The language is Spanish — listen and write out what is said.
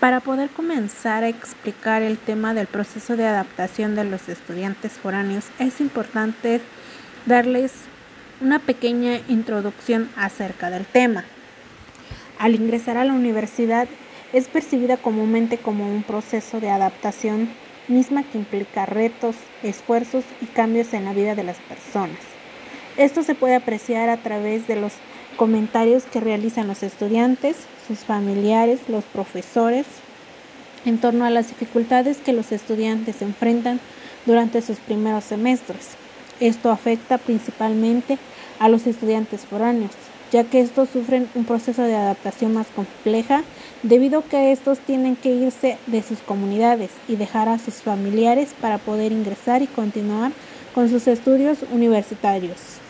Para poder comenzar a explicar el tema del proceso de adaptación de los estudiantes foráneos, es importante darles una pequeña introducción acerca del tema. Al ingresar a la universidad es percibida comúnmente como un proceso de adaptación misma que implica retos, esfuerzos y cambios en la vida de las personas. Esto se puede apreciar a través de los comentarios que realizan los estudiantes, sus familiares, los profesores, en torno a las dificultades que los estudiantes enfrentan durante sus primeros semestres. Esto afecta principalmente a los estudiantes foráneos, ya que estos sufren un proceso de adaptación más compleja debido a que estos tienen que irse de sus comunidades y dejar a sus familiares para poder ingresar y continuar con sus estudios universitarios.